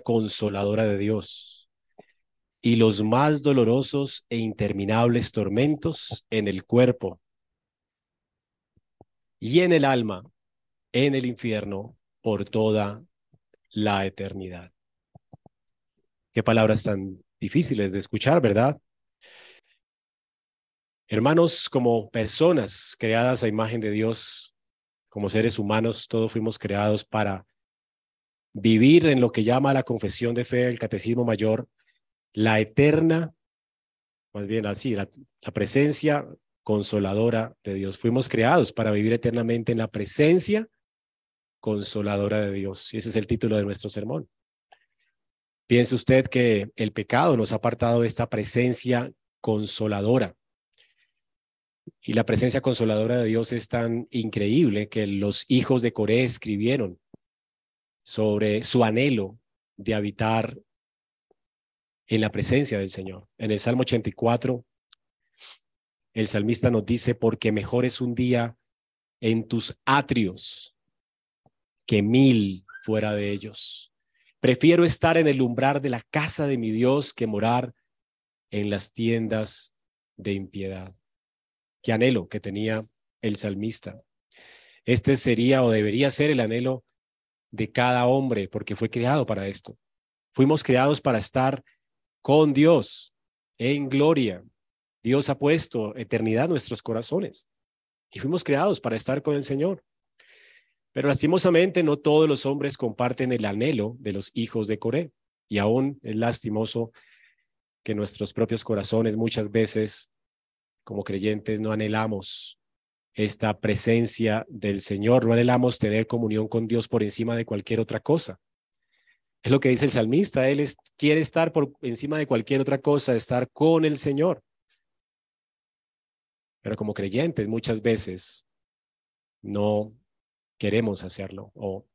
consoladora de Dios y los más dolorosos e interminables tormentos en el cuerpo y en el alma, en el infierno, por toda la eternidad. Qué palabras tan difíciles de escuchar, ¿verdad? Hermanos, como personas creadas a imagen de Dios, como seres humanos, todos fuimos creados para vivir en lo que llama la confesión de fe, el catecismo mayor, la eterna, más bien así, la, presencia consoladora de Dios. Fuimos creados para vivir eternamente en la presencia consoladora de Dios. Y ese es el título de nuestro sermón. Piense usted que el pecado nos ha apartado de esta presencia consoladora. Y la presencia consoladora de Dios es tan increíble que los hijos de Coré escribieron sobre su anhelo de habitar en la presencia del Señor. En el Salmo 84, el salmista nos dice, porque mejor es un día en tus atrios que mil fuera de ellos. Prefiero estar en el umbral de la casa de mi Dios que morar en las tiendas de impiedad. Qué anhelo que tenía el salmista. Este sería o debería ser el anhelo de cada hombre, porque fue creado para esto. Fuimos creados para estar con Dios en gloria. Dios ha puesto eternidad en nuestros corazones y fuimos creados para estar con el Señor. Pero lastimosamente no todos los hombres comparten el anhelo de los hijos de Coré y aún es lastimoso que nuestros propios corazones muchas veces como creyentes no anhelamos esta presencia del Señor. No anhelamos tener comunión con Dios por encima de cualquier otra cosa. Es lo que dice el salmista. Él quiere estar por encima de cualquier otra cosa, estar con el Señor. Pero como creyentes muchas veces no queremos hacerlo o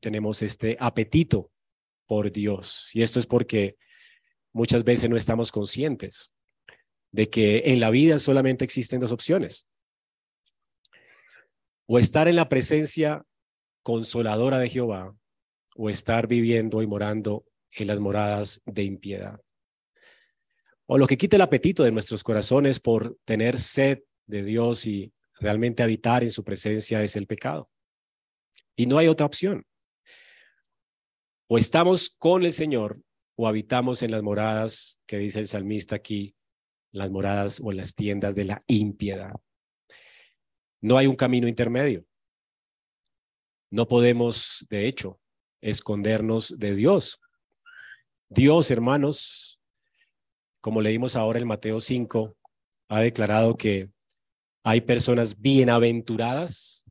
tenemos este apetito por Dios. Y esto es porque muchas veces no estamos conscientes de que en la vida solamente existen dos opciones o estar en la presencia consoladora de Jehová, o estar viviendo y morando en las moradas de impiedad. O lo que quita el apetito de nuestros corazones por tener sed de Dios y realmente habitar en su presencia es el pecado. Y no hay otra opción. O estamos con el Señor o habitamos en las moradas que dice el salmista aquí, las moradas o las tiendas de la impiedad. No hay un camino intermedio. No podemos, de hecho, escondernos de Dios. Dios, hermanos, como leímos ahora en Mateo 5, ha declarado que hay personas bienaventuradas.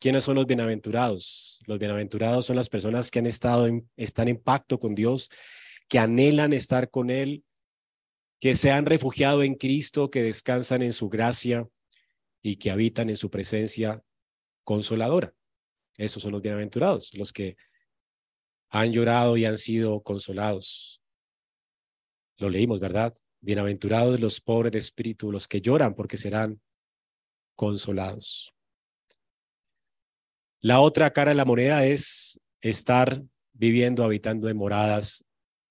¿Quiénes son los bienaventurados? Los bienaventurados son las personas que han estado en, están en pacto con Dios, que anhelan estar con Él, que se han refugiado en Cristo, que descansan en su gracia, y que habitan en su presencia consoladora. Esos son los bienaventurados, los que han llorado y han sido consolados. Lo leímos, ¿verdad? Bienaventurados los pobres de espíritu, los que lloran porque serán consolados. La otra cara de la moneda es estar viviendo, habitando en moradas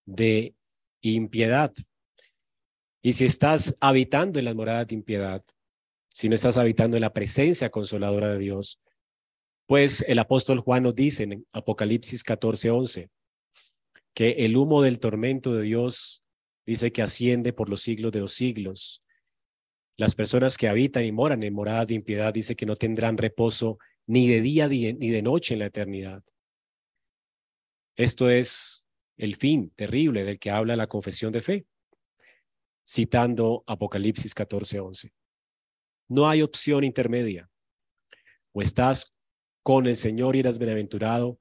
de impiedad. Y si estás habitando en las moradas de impiedad, si no estás habitando en la presencia consoladora de Dios. Pues el apóstol Juan nos dice en Apocalipsis 14, 11, que el humo del tormento de Dios dice que asciende por los siglos de los siglos. Las personas que habitan y moran en morada de impiedad dice que no tendrán reposo ni de día ni de noche en la eternidad. Esto es el fin terrible del que habla la confesión de fe, citando Apocalipsis 14, 11. No hay opción intermedia. O estás con el Señor y eres bienaventurado,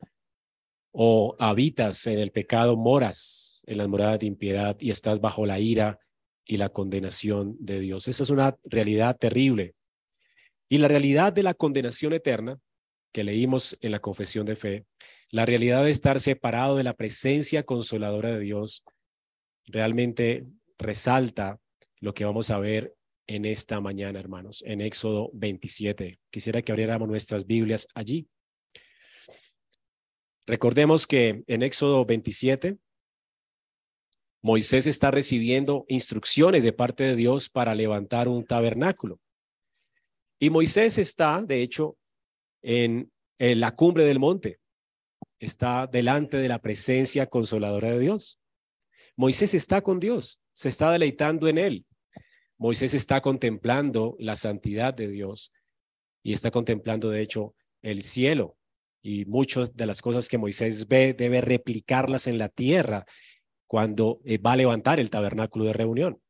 o habitas en el pecado, moras en la morada de impiedad y estás bajo la ira y la condenación de Dios. Esa es una realidad terrible. Y la realidad de la condenación eterna que leímos en la confesión de fe, la realidad de estar separado de la presencia consoladora de Dios, realmente resalta lo que vamos a ver en esta mañana, hermanos, en Éxodo 27. Quisiera que abriéramos nuestras Biblias allí. Recordemos que en Éxodo 27, Moisés está recibiendo instrucciones de parte de Dios para levantar un tabernáculo. Y Moisés está, de hecho, en, en la cumbre del monte, está delante de la presencia consoladora de Dios. Moisés está con Dios, se está deleitando en él. Moisés está contemplando la santidad de Dios y está contemplando, de hecho, el cielo. Y muchas de las cosas que Moisés ve debe replicarlas en la tierra cuando eh, va a levantar el tabernáculo de reunión.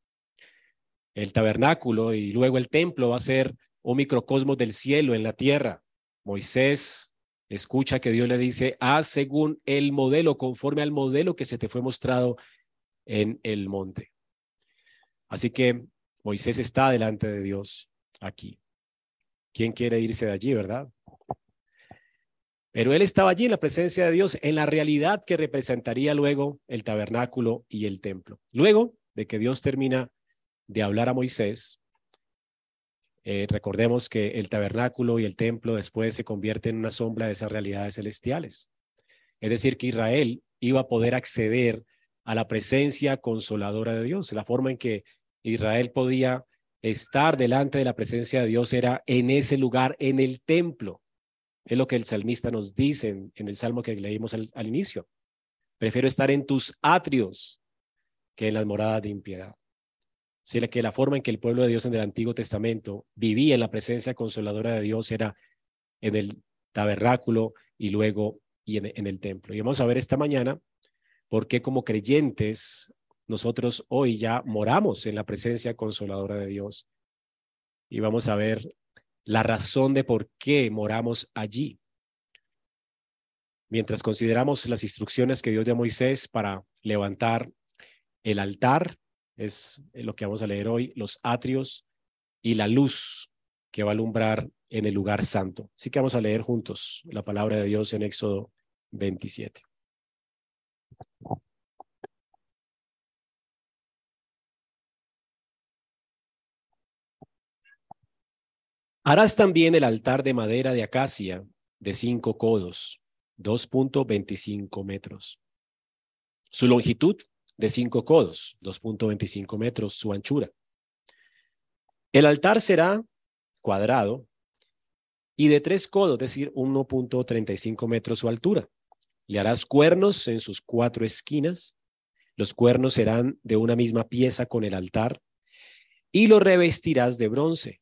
El tabernáculo y luego el templo va a ser un microcosmos del cielo en la tierra. Moisés escucha que Dios le dice, haz según el modelo, conforme al modelo que se te fue mostrado en el monte. Así que Moisés está delante de Dios aquí. ¿Quién quiere irse de allí, verdad? Pero él estaba allí en la presencia de Dios, en la realidad que representaría luego el tabernáculo y el templo. Luego de que Dios termina de hablar a Moisés, eh, recordemos que el tabernáculo y el templo después se convierten en una sombra de esas realidades celestiales. Es decir, que Israel iba a poder acceder a la presencia consoladora de Dios. La forma en que Israel podía estar delante de la presencia de Dios era en ese lugar, en el templo. Es lo que el salmista nos dice en, el salmo que leímos al, inicio. Prefiero estar en tus atrios que en las moradas de impiedad. Así que la forma en que el pueblo de Dios en el Antiguo Testamento vivía en la presencia consoladora de Dios era en el tabernáculo y luego y en, en el templo. Y vamos a ver esta mañana por qué como creyentes nosotros hoy ya moramos en la presencia consoladora de Dios. Y vamos a ver la razón de por qué moramos allí. Mientras consideramos las instrucciones que Dios dio a Moisés para levantar el altar, es lo que vamos a leer hoy, los atrios y la luz que va a alumbrar en el lugar santo. Así que vamos a leer juntos la palabra de Dios en Éxodo 27. Harás también el altar de madera de acacia de cinco codos, 2.25 metros. Su longitud de cinco codos, 2.25 metros su anchura. El altar será cuadrado y de tres codos, es decir, 1.35 metros su altura. Le harás cuernos en sus cuatro esquinas. Los cuernos serán de una misma pieza con el altar y lo revestirás de bronce.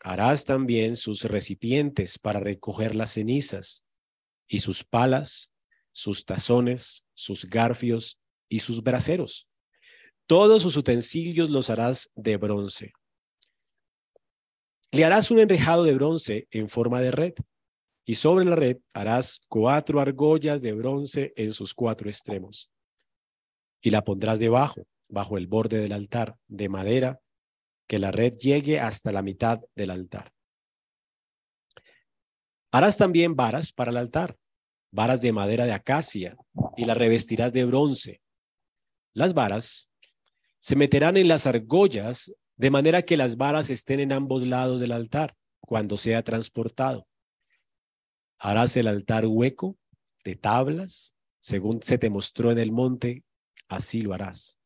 Harás también sus recipientes para recoger las cenizas, y sus palas, sus tazones, sus garfios y sus braseros. Todos sus utensilios los harás de bronce. Le harás un enrejado de bronce en forma de red, y sobre la red harás cuatro argollas de bronce en sus cuatro extremos. Y la pondrás debajo, bajo el borde del altar, de madera que la red llegue hasta la mitad del altar. Harás también varas para el altar, varas de madera de acacia, y las revestirás de bronce. Las varas se meterán en las argollas de manera que las varas estén en ambos lados del altar cuando sea transportado. Harás el altar hueco de tablas, según se te mostró en el monte, así lo harás.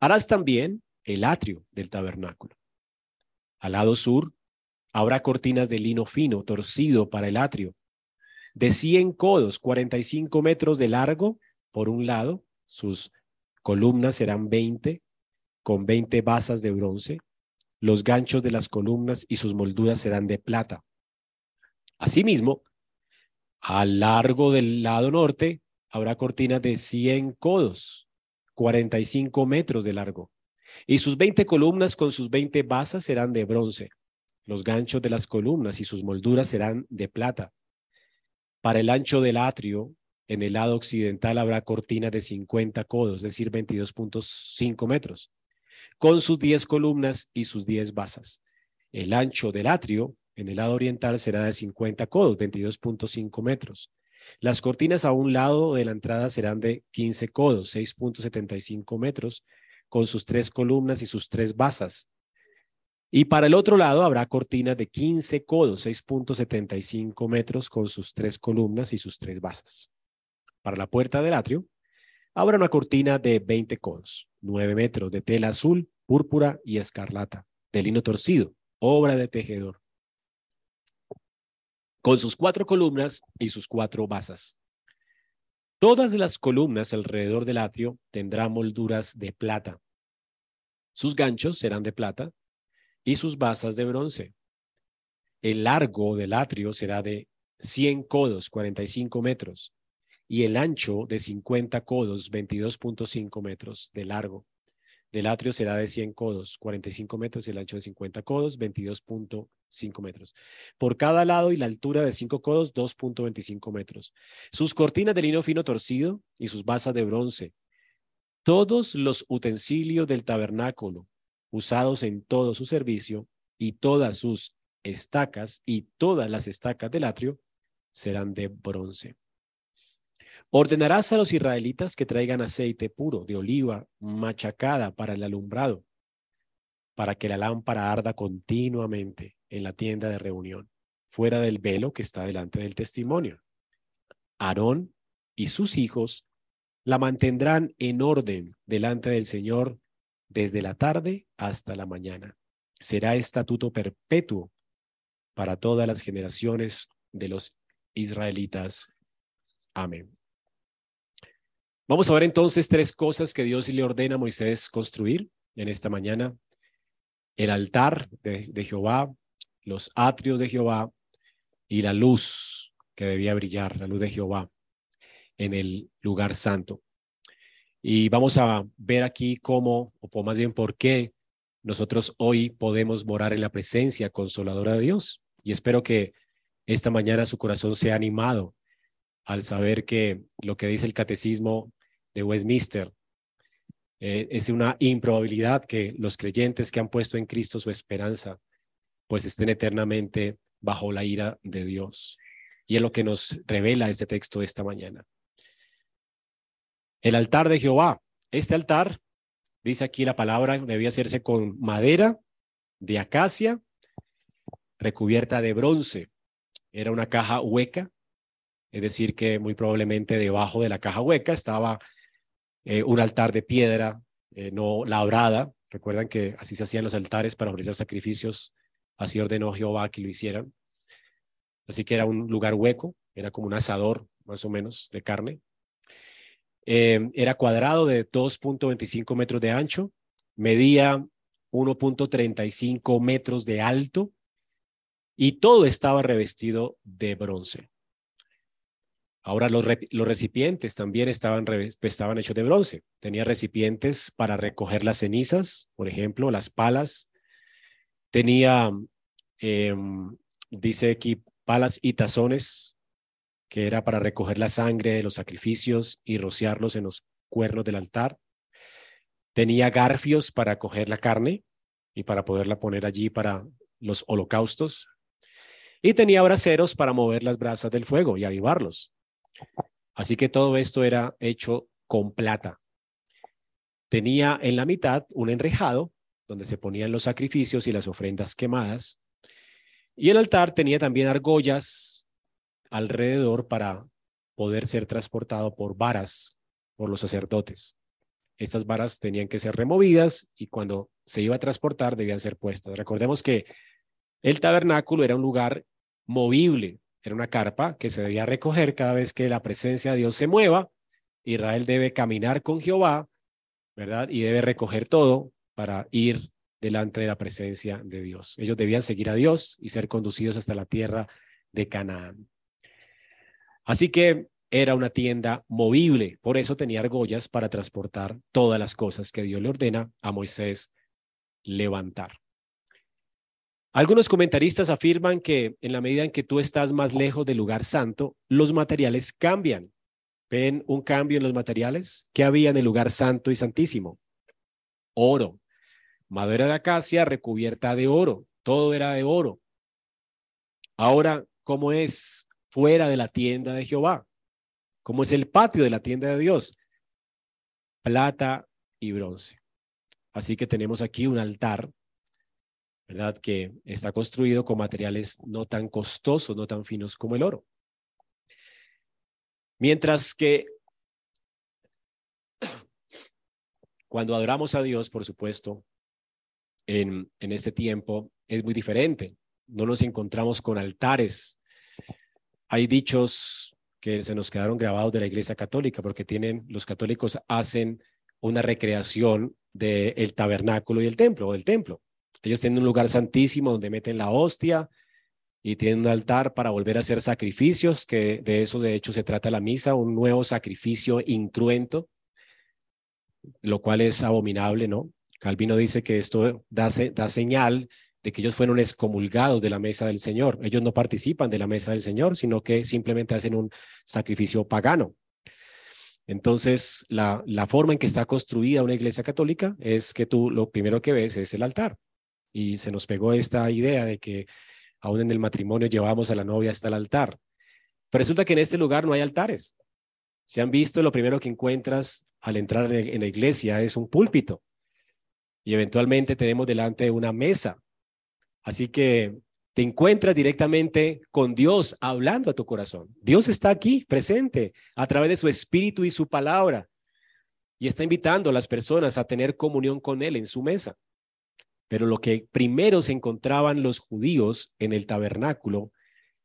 Harás también el atrio del tabernáculo. Al lado sur habrá cortinas de lino fino torcido para el atrio, de 100 codos, 45 metros de largo por un lado, sus columnas serán 20, con 20 basas de bronce, los ganchos de las columnas y sus molduras serán de plata. Asimismo, al largo del lado norte habrá cortinas de 100 codos, 45 metros de largo, y sus veinte columnas con sus veinte basas serán de bronce. Los ganchos de las columnas y sus molduras serán de plata. Para el ancho del atrio, en el lado occidental habrá cortinas de 50 codos, es decir, 22.5 metros, con sus 10 columnas y sus 10 basas. El ancho del atrio, en el lado oriental, será de 50 codos, 22.5 metros. Las cortinas a un lado de la entrada serán de 15 codos, 6.75 metros, con sus tres columnas y sus tres basas. Y para el otro lado habrá cortinas de 15 codos, 6.75 metros, con sus tres columnas y sus tres basas. para la puerta del atrio, habrá una cortina de 20 codos, 9 metros de tela azul, púrpura y escarlata, de lino torcido, obra de tejedor, con sus cuatro columnas y sus cuatro basas. Todas las columnas alrededor del atrio tendrán molduras de plata. Sus ganchos serán de plata y sus basas de bronce. El largo del atrio será de 100 codos, 45 metros, y el ancho de 50 codos, 22.5 metros de largo. Del atrio será de 100 codos, 45 metros, y el ancho de 50 codos, 22.5 metros. Por cada lado y la altura de 5 codos, 2.25 metros. Sus cortinas de lino fino torcido y sus basas de bronce. Todos los utensilios del tabernáculo, usados en todo su servicio y todas sus estacas y todas las estacas del atrio serán de bronce. Ordenarás a los israelitas que traigan aceite puro de oliva machacada para el alumbrado, para que la lámpara arda continuamente en la tienda de reunión, fuera del velo que está delante del testimonio. Aarón y sus hijos la mantendrán en orden delante del Señor desde la tarde hasta la mañana. Será estatuto perpetuo para todas las generaciones de los israelitas. Amén. Vamos a ver entonces tres cosas que Dios le ordena a Moisés construir en esta mañana. El altar de, Jehová, los atrios de Jehová y la luz que debía brillar, la luz de Jehová en el lugar santo. Y vamos a ver aquí cómo, o más bien por qué, nosotros hoy podemos morar en la presencia consoladora de Dios. Y espero que esta mañana su corazón sea animado al saber que lo que dice el catecismo de Westminster eh, es una improbabilidad que los creyentes que han puesto en Cristo su esperanza, pues estén eternamente bajo la ira de Dios. Y es lo que nos revela este texto esta mañana. El altar de Jehová. Este altar, dice aquí la palabra, debía hacerse con madera de acacia, recubierta de bronce. Era una caja hueca, es decir, que muy probablemente debajo de la caja hueca estaba eh, un altar de piedra eh, no labrada. Recuerdan que así se hacían los altares para ofrecer sacrificios. Así ordenó Jehová que lo hicieran. Así que era un lugar hueco, era como un asador más o menos de carne. Eh, era cuadrado de 2.25 metros de ancho, medía 1.35 metros de alto y todo estaba revestido de bronce. Ahora los, recipientes también estaban, estaban hechos de bronce. Tenía recipientes para recoger las cenizas, por ejemplo, las palas. Tenía, em, dice aquí, palas y tazones que era para recoger la sangre de los sacrificios y rociarlos en los cuernos del altar. Tenía garfios para coger la carne y para poderla poner allí para los holocaustos. Y tenía braseros para mover las brasas del fuego y avivarlos. Así que todo esto era hecho con plata. Tenía en la mitad un enrejado donde se ponían los sacrificios y las ofrendas quemadas. Y el altar tenía también argollas alrededor para poder ser transportado por varas por los sacerdotes. Estas varas tenían que ser removidas y cuando se iba a transportar debían ser puestas. Recordemos que el tabernáculo era un lugar movible, era una carpa que se debía recoger cada vez que la presencia de Dios se mueva. Israel debe caminar con Jehová, ¿verdad? Y debe recoger todo para ir delante de la presencia de Dios. Ellos debían seguir a Dios y ser conducidos hasta la tierra de Canaán. Así que era una tienda movible, por eso tenía argollas para transportar todas las cosas que Dios le ordena a Moisés levantar. Algunos comentaristas afirman que en la medida en que tú estás más lejos del lugar santo, los materiales cambian. ¿Ven un cambio en los materiales? ¿Qué había en el lugar santo y santísimo? Oro, madera de acacia recubierta de oro, todo era de oro. Ahora, ¿cómo es fuera de la tienda de Jehová, como es el patio de la tienda de Dios, plata y bronce. Así que tenemos aquí un altar, ¿verdad? Que está construido con materiales no tan costosos, no tan finos como el oro. Mientras que cuando adoramos a Dios, por supuesto, en, en este tiempo es muy diferente. No nos encontramos con altares. Hay dichos que se nos quedaron grabados de la Iglesia Católica, porque tienen, los católicos hacen una recreación del de tabernáculo y el templo, o del templo. Ellos tienen un lugar santísimo donde meten la hostia y tienen un altar para volver a hacer sacrificios, que de eso de hecho se trata la misa, un nuevo sacrificio incruento, lo cual es abominable, ¿no? Calvino dice que esto da, señal de que ellos fueron excomulgados de la mesa del Señor. Ellos no participan de la mesa del Señor, sino que simplemente hacen un sacrificio pagano. Entonces, la, la forma en que está construida una iglesia católica es que tú lo primero que ves es el altar. Y se nos pegó esta idea de que aún en el matrimonio llevamos a la novia hasta el altar. Pero resulta que en este lugar no hay altares. Se han visto, lo primero que encuentras al entrar en la iglesia es un púlpito. Y eventualmente tenemos delante una mesa. Así que te encuentras directamente con Dios hablando a tu corazón. Dios está aquí presente a través de su espíritu y su palabra y está invitando a las personas a tener comunión con Él en su mesa. Pero lo que primero se encontraban los judíos en el tabernáculo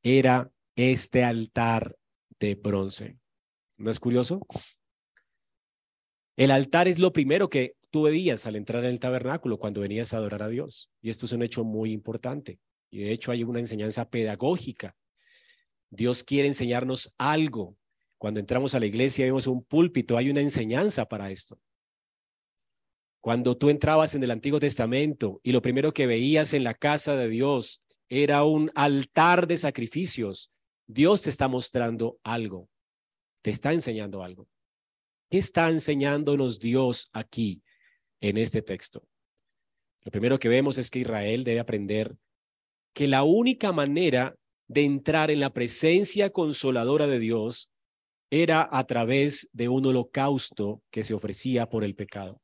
era este altar de bronce. ¿No es curioso? El altar es lo primero que tú veías al entrar en el tabernáculo cuando venías a adorar a Dios. Y esto es un hecho muy importante. Y de hecho hay una enseñanza pedagógica. Dios quiere enseñarnos algo. Cuando entramos a la iglesia vemos un púlpito, hay una enseñanza para esto. Cuando tú entrabas en el Antiguo Testamento y lo primero que veías en la casa de Dios era un altar de sacrificios, Dios te está mostrando algo, te está enseñando algo. ¿Qué está enseñándonos Dios aquí en este texto? Lo primero que vemos es que Israel debe aprender que la única manera de entrar en la presencia consoladora de Dios era a través de un holocausto que se ofrecía por el pecado.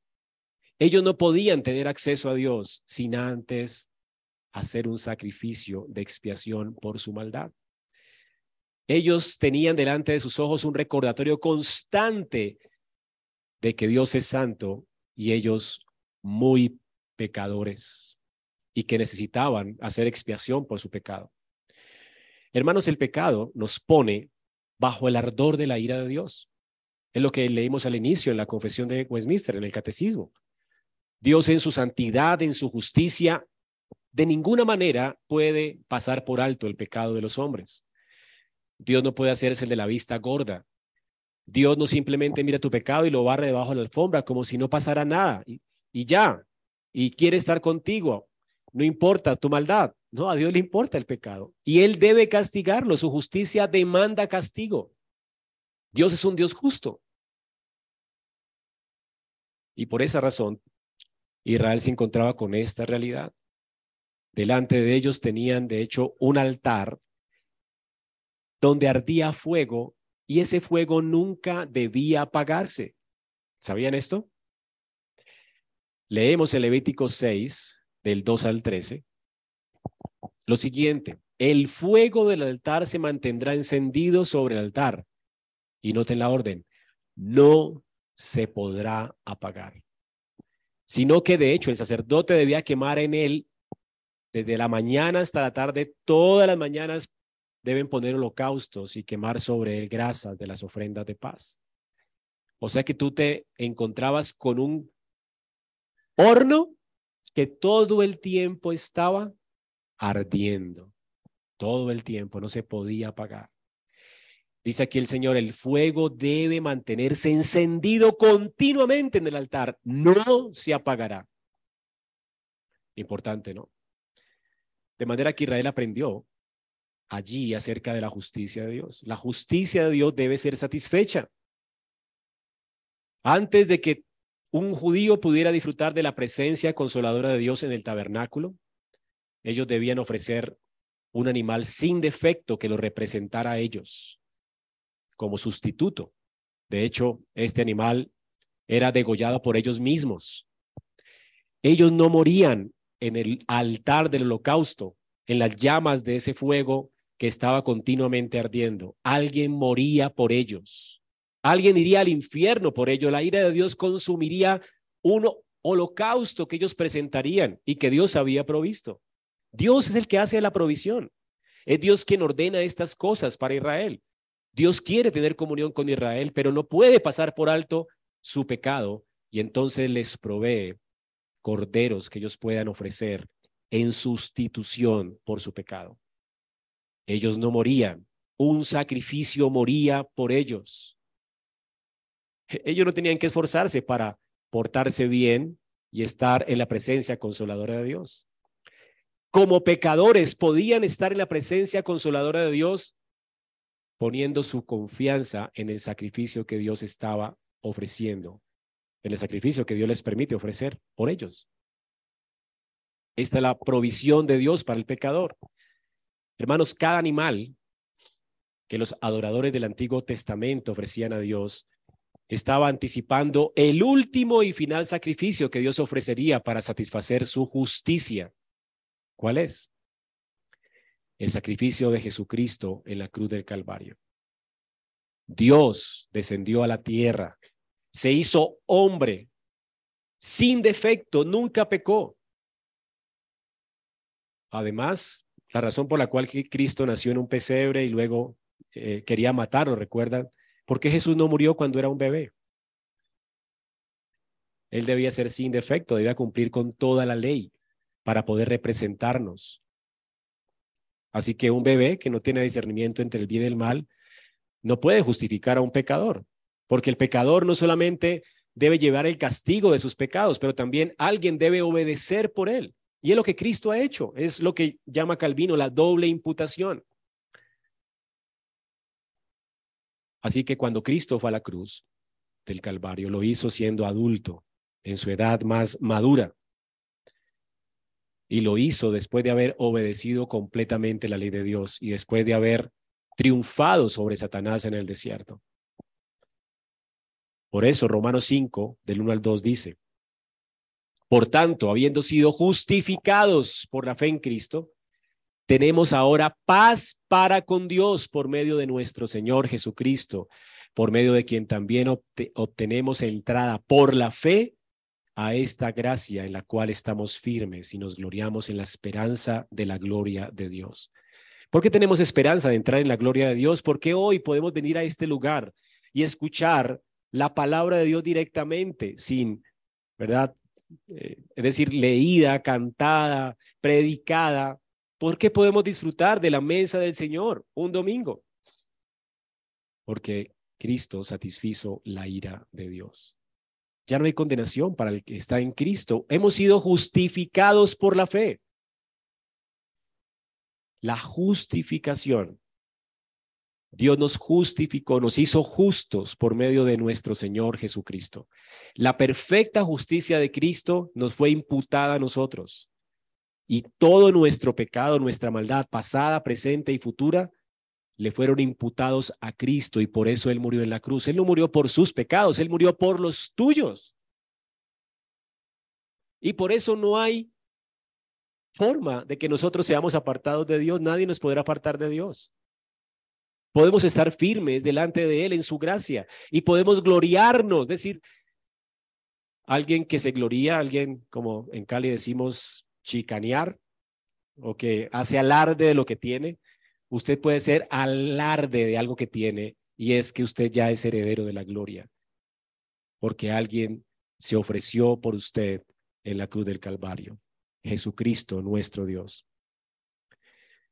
Ellos no podían tener acceso a Dios sin antes hacer un sacrificio de expiación por su maldad. Ellos tenían delante de sus ojos un recordatorio constante de que Dios es santo y ellos muy pecadores y que necesitaban hacer expiación por su pecado. Hermanos, el pecado nos pone bajo el ardor de la ira de Dios. Es lo que leímos al inicio en la confesión de Westminster, en el catecismo. Dios en su santidad, en su justicia, de ninguna manera puede pasar por alto el pecado de los hombres. Dios no puede hacerse el de la vista gorda. Dios no simplemente mira tu pecado y lo barre debajo de la alfombra como si no pasara nada y, y ya, y quiere estar contigo no importa tu maldad. No, a Dios le importa el pecado y Él debe castigarlo. Su justicia demanda castigo. Dios es un Dios justo. Y por esa razón, Israel se encontraba con esta realidad. Delante de ellos tenían, de hecho, un altar donde ardía fuego y ese fuego nunca debía apagarse. ¿Sabían esto? Leemos el Levítico 6, del 2 al 13. Lo siguiente, el fuego del altar se mantendrá encendido sobre el altar. Y noten la orden, no se podrá apagar, sino que de hecho el sacerdote debía quemar en él desde la mañana hasta la tarde, todas las mañanas deben poner holocaustos y quemar sobre él grasas de las ofrendas de paz. O sea que tú te encontrabas con un horno que todo el tiempo estaba ardiendo, todo el tiempo, no se podía apagar. Dice aquí el Señor, el fuego debe mantenerse encendido continuamente en el altar, no se apagará. Importante, ¿no? De manera que Israel aprendió allí acerca de la justicia de Dios. La justicia de Dios debe ser satisfecha. Antes de que un judío pudiera disfrutar de la presencia consoladora de Dios en el tabernáculo, ellos debían ofrecer un animal sin defecto que lo representara a ellos como sustituto. De hecho, este animal era degollado por ellos mismos. Ellos no morían en el altar del holocausto, en las llamas de ese fuego que estaba continuamente ardiendo. Alguien moría por ellos. Alguien iría al infierno por ello. La ira de Dios consumiría un holocausto que ellos presentarían y que Dios había provisto. Dios es el que hace la provisión. Es Dios quien ordena estas cosas para Israel. Dios quiere tener comunión con Israel, pero no puede pasar por alto su pecado y entonces les provee corderos que ellos puedan ofrecer en sustitución por su pecado. Ellos no morían, un sacrificio moría por ellos. Ellos no tenían que esforzarse para portarse bien y estar en la presencia consoladora de Dios. Como pecadores podían estar en la presencia consoladora de Dios poniendo su confianza en el sacrificio que Dios estaba ofreciendo, en el sacrificio que Dios les permite ofrecer por ellos. Esta es la provisión de Dios para el pecador. Hermanos, cada animal que los adoradores del Antiguo Testamento ofrecían a Dios estaba anticipando el último y final sacrificio que Dios ofrecería para satisfacer su justicia. ¿Cuál es? El sacrificio de Jesucristo en la cruz del Calvario. Dios descendió a la tierra, se hizo hombre, sin defecto, nunca pecó. Además, la razón por la cual Cristo nació en un pesebre y luego eh, quería matarlo, ¿recuerdan? Porque Jesús no murió cuando era un bebé. Él debía ser sin defecto, debía cumplir con toda la ley para poder representarnos. Así que un bebé que no tiene discernimiento entre el bien y el mal no puede justificar a un pecador, porque el pecador no solamente debe llevar el castigo de sus pecados, pero también alguien debe obedecer por él. Y es lo que Cristo ha hecho, es lo que llama Calvino la doble imputación. Así que cuando Cristo fue a la cruz del Calvario, lo hizo siendo adulto, en su edad más madura. Y lo hizo después de haber obedecido completamente la ley de Dios y después de haber triunfado sobre Satanás en el desierto. Por eso Romanos 5, del 1 al 2 dice, por tanto, habiendo sido justificados por la fe en Cristo, tenemos ahora paz para con Dios por medio de nuestro Señor Jesucristo, por medio de quien también obtenemos entrada por la fe a esta gracia en la cual estamos firmes y nos gloriamos en la esperanza de la gloria de Dios. ¿Por qué tenemos esperanza de entrar en la gloria de Dios? Porque hoy podemos venir a este lugar y escuchar la palabra de Dios directamente, sin, ¿verdad? Eh, es decir, leída, cantada, predicada, ¿Por qué podemos disfrutar de la mesa del Señor un domingo? Porque Cristo satisfizo la ira de Dios. Ya no hay condenación para el que está en Cristo. Hemos sido justificados por la fe. La justificación. Dios nos justificó, nos hizo justos por medio de nuestro Señor Jesucristo. La perfecta justicia de Cristo nos fue imputada a nosotros y todo nuestro pecado, nuestra maldad pasada, presente y futura, le fueron imputados a Cristo y por eso Él murió en la cruz. Él no murió por sus pecados, Él murió por los tuyos. Y por eso no hay forma de que nosotros seamos apartados de Dios. Nadie nos podrá apartar de Dios. Podemos estar firmes delante de Él en su gracia y podemos gloriarnos, decir, alguien que se gloría, alguien como en Cali decimos chicanear o que hace alarde de lo que tiene, usted puede ser alarde de algo que tiene y es que usted ya es heredero de la gloria, porque alguien se ofreció por usted en la cruz del Calvario, Jesucristo nuestro Dios.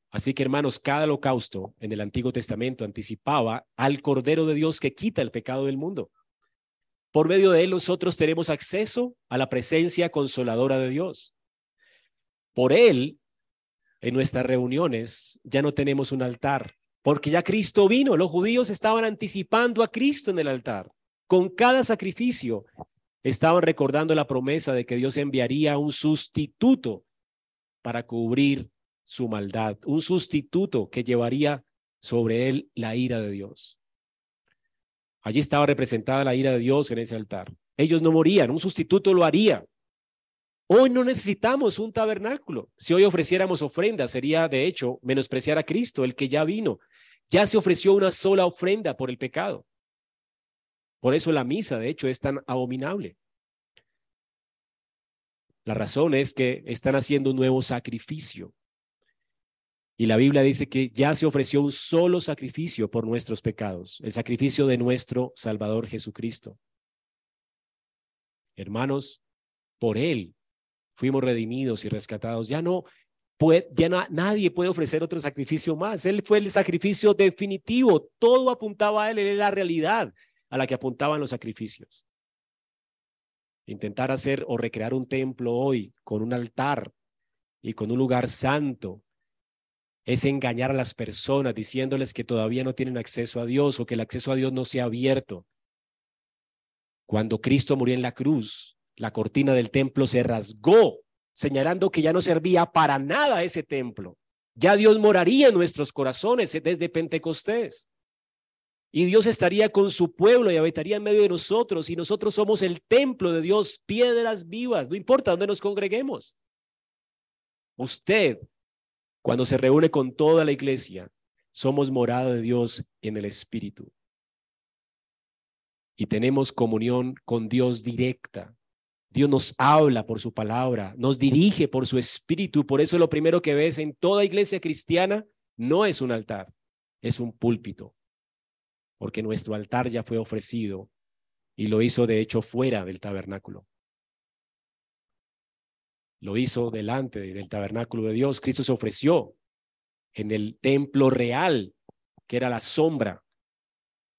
Así que hermanos, cada holocausto en el Antiguo Testamento anticipaba al Cordero de Dios que quita el pecado del mundo. Por medio de él nosotros tenemos acceso a la presencia consoladora de Dios. Por Él, en nuestras reuniones ya no tenemos un altar, porque ya Cristo vino. Los judíos estaban anticipando a Cristo en el altar. Con cada sacrificio estaban recordando la promesa de que Dios enviaría un sustituto para cubrir su maldad, un sustituto que llevaría sobre él la ira de Dios. Allí estaba representada la ira de Dios en ese altar. Ellos no morían, un sustituto lo haría. Hoy no necesitamos un tabernáculo. Si hoy ofreciéramos ofrenda, sería de hecho menospreciar a Cristo, el que ya vino. Ya se ofreció una sola ofrenda por el pecado. Por eso la misa, de hecho, es tan abominable. La razón es que están haciendo un nuevo sacrificio. Y la Biblia dice que ya se ofreció un solo sacrificio por nuestros pecados, el sacrificio de nuestro Salvador Jesucristo. Hermanos, por Él fuimos redimidos y rescatados. Ya no puede, ya nadie puede ofrecer otro sacrificio más. Él fue el sacrificio definitivo. Todo apuntaba a Él, Él es la realidad a la que apuntaban los sacrificios. Intentar hacer o recrear un templo hoy con un altar y con un lugar santo es engañar a las personas diciéndoles que todavía no tienen acceso a Dios o que el acceso a Dios no se ha abierto. Cuando Cristo murió en la cruz, la cortina del templo se rasgó, señalando que ya no servía para nada ese templo. Ya Dios moraría en nuestros corazones desde Pentecostés. Y Dios estaría con su pueblo y habitaría en medio de nosotros. Y nosotros somos el templo de Dios, piedras vivas, no importa dónde nos congreguemos. Usted, cuando se reúne con toda la iglesia, somos morada de Dios en el Espíritu. Y tenemos comunión con Dios directa. Dios nos habla por su palabra, nos dirige por su Espíritu. Por eso lo primero que ves en toda iglesia cristiana no es un altar, es un púlpito porque nuestro altar ya fue ofrecido y lo hizo de hecho fuera del tabernáculo. Lo hizo delante del tabernáculo de Dios. Cristo se ofreció en el templo real, que era la sombra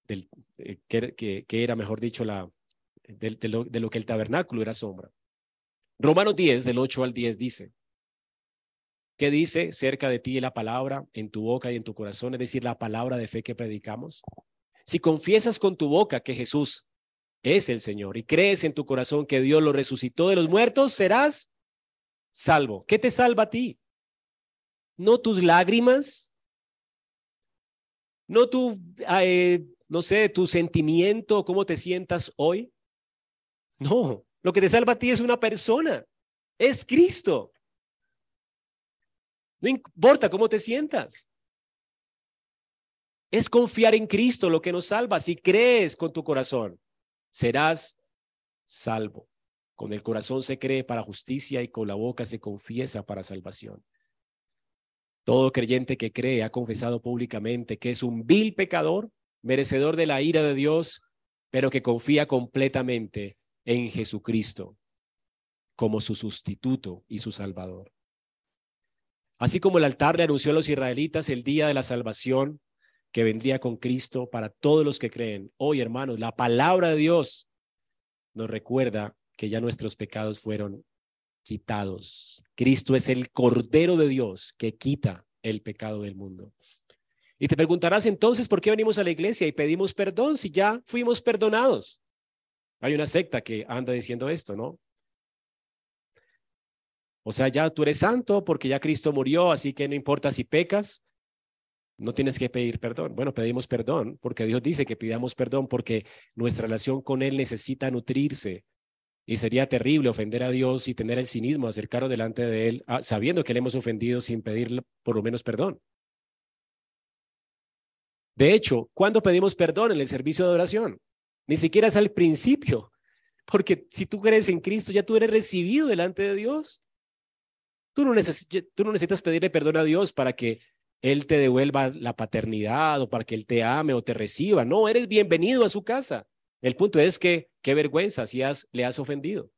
del, eh, que, era, mejor dicho, la, de, lo, que el tabernáculo era sombra. Romanos 10, del 8 al 10 dice, ¿Qué dice cerca de ti la palabra en tu boca y en tu corazón? Es decir, la palabra de fe que predicamos. Si confiesas con tu boca que Jesús es el Señor y crees en tu corazón que Dios lo resucitó de los muertos, serás salvo. ¿Qué te salva a ti? No tus lágrimas, no tu, eh, no sé, tu sentimiento, cómo te sientas hoy. No, lo que te salva a ti es una persona, es Cristo. No importa cómo te sientas. Es confiar en Cristo lo que nos salva. Si crees con tu corazón, serás salvo. Con el corazón se cree para justicia y con la boca se confiesa para salvación. Todo creyente que cree ha confesado públicamente que es un vil pecador, merecedor de la ira de Dios, pero que confía completamente en Jesucristo como su sustituto y su salvador. Así como el altar le anunció a los israelitas el día de la salvación, que vendría con Cristo para todos los que creen. Hoy, hermanos, la palabra de Dios nos recuerda que ya nuestros pecados fueron quitados. Cristo es el Cordero de Dios que quita el pecado del mundo. Y te preguntarás entonces por qué venimos a la iglesia y pedimos perdón si ya fuimos perdonados. Hay una secta que anda diciendo esto, ¿no? O sea, ya tú eres santo porque ya Cristo murió, así que no importa si pecas, no tienes que pedir perdón. Bueno, pedimos perdón porque Dios dice que pidamos perdón porque nuestra relación con Él necesita nutrirse. Y sería terrible ofender a Dios y tener el cinismo, acercarnos delante de Él, ah, sabiendo que le hemos ofendido sin pedir por lo menos perdón. De hecho, ¿cuándo pedimos perdón en el servicio de oración? Ni siquiera es al principio, porque si tú crees en Cristo, ya tú eres recibido delante de Dios. Tú no, necesitas pedirle perdón a Dios para que él te devuelva la paternidad o para que Él te ame o te reciba. No, eres bienvenido a su casa. El punto es que qué vergüenza si le has ofendido.